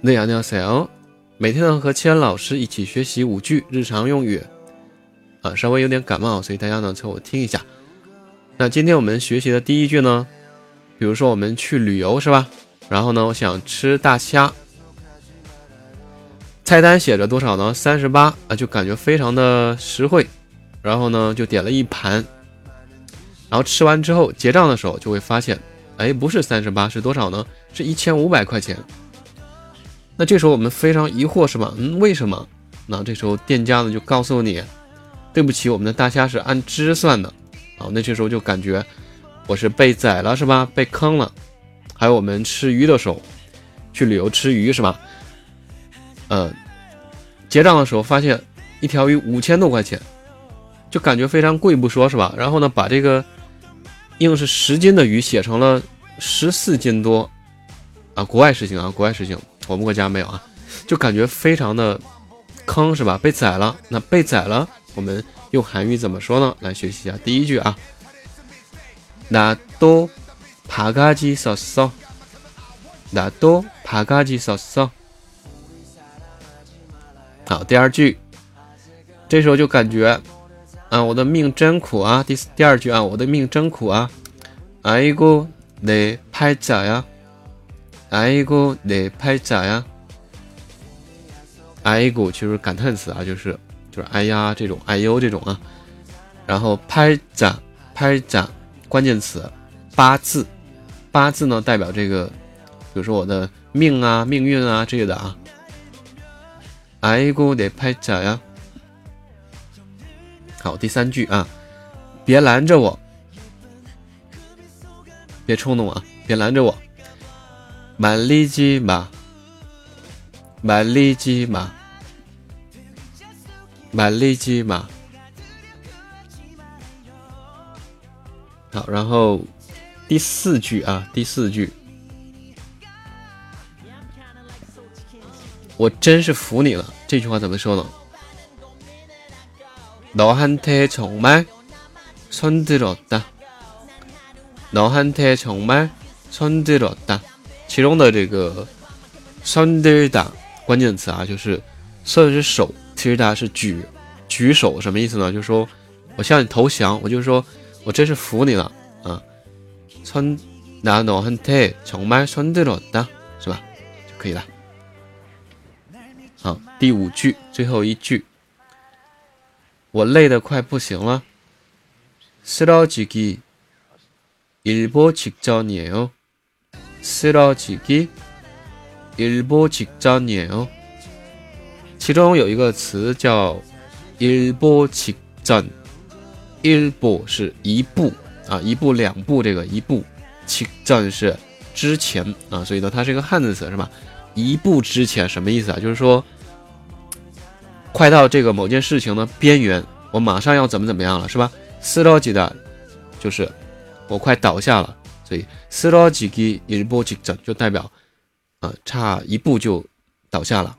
那样那样세每天呢和千老师一起学习五句日常用语。啊，稍微有点感冒，所以大家呢凑合听一下。那今天我们学习的第一句呢，比如说我们去旅游是吧？然后呢，我想吃大虾，菜单写着多少呢？三十八啊，就感觉非常的实惠。然后呢，就点了一盘。然后吃完之后结账的时候就会发现，哎，不是三十八，是多少呢？是一千五百块钱。那这时候我们非常疑惑是吧？嗯，为什么？那这时候店家呢就告诉你，对不起，我们的大虾是按只算的。啊，那这时候就感觉我是被宰了是吧？被坑了。还有我们吃鱼的时候，去旅游吃鱼是吧？嗯，结账的时候发现一条鱼五千多块钱，就感觉非常贵不说是吧？然后呢，把这个。硬是十斤的鱼写成了十四斤多，啊，国外实行啊，国外实行，我们国家没有啊，就感觉非常的坑是吧？被宰了，那被宰了，我们用韩语怎么说呢？来学习一下第一句啊，나도파가지썼 어， 나도파가지썼 어。 好，第二句，这时候就感觉。啊，我的命真苦啊！第第二句啊，我的命真苦啊！아이고내팔자 야， 아이고내팔자 야， 아이 고， 其实感叹词啊，就是就是哎呀这种，哎呦这种啊。然后팔자팔자关键词八字，八字呢代表这个，比如说我的命啊、命运啊这些的啊。아이고내팔자 야。 好，第三句啊，别拦着我，别冲动啊，别拦着我。 满力机马，满力机马，满力机马。好，然后第四句啊，第四句，我真是服你了。这句话怎么说呢？너한테정말손들었 다。 너한테정말손들었 다。 其中的这个손들다关键词啊，就是손是手，其实它是举举手，什么意思呢？就是说我向你投降，我就说我真是服你了啊。손나너한테정말손들었 다， 是吧？就可以了。好，第五句，最后一句。我累得快不行了，쓰러지기일보직전이에 요， 쓰러지기일보직전이에 요。 其中有一个词叫일보직 전， 일보是一步啊，一步两步这个一步，직전是之前啊，所以呢，它是一个汉字词是吧？一步之前什么意思啊？就是说。快到这个某件事情的边缘，我马上要怎么怎么样了，是吧？斯罗吉的，就是我快倒下了， 所以斯罗吉基一波吉整就代表，呃，差一步就倒下了。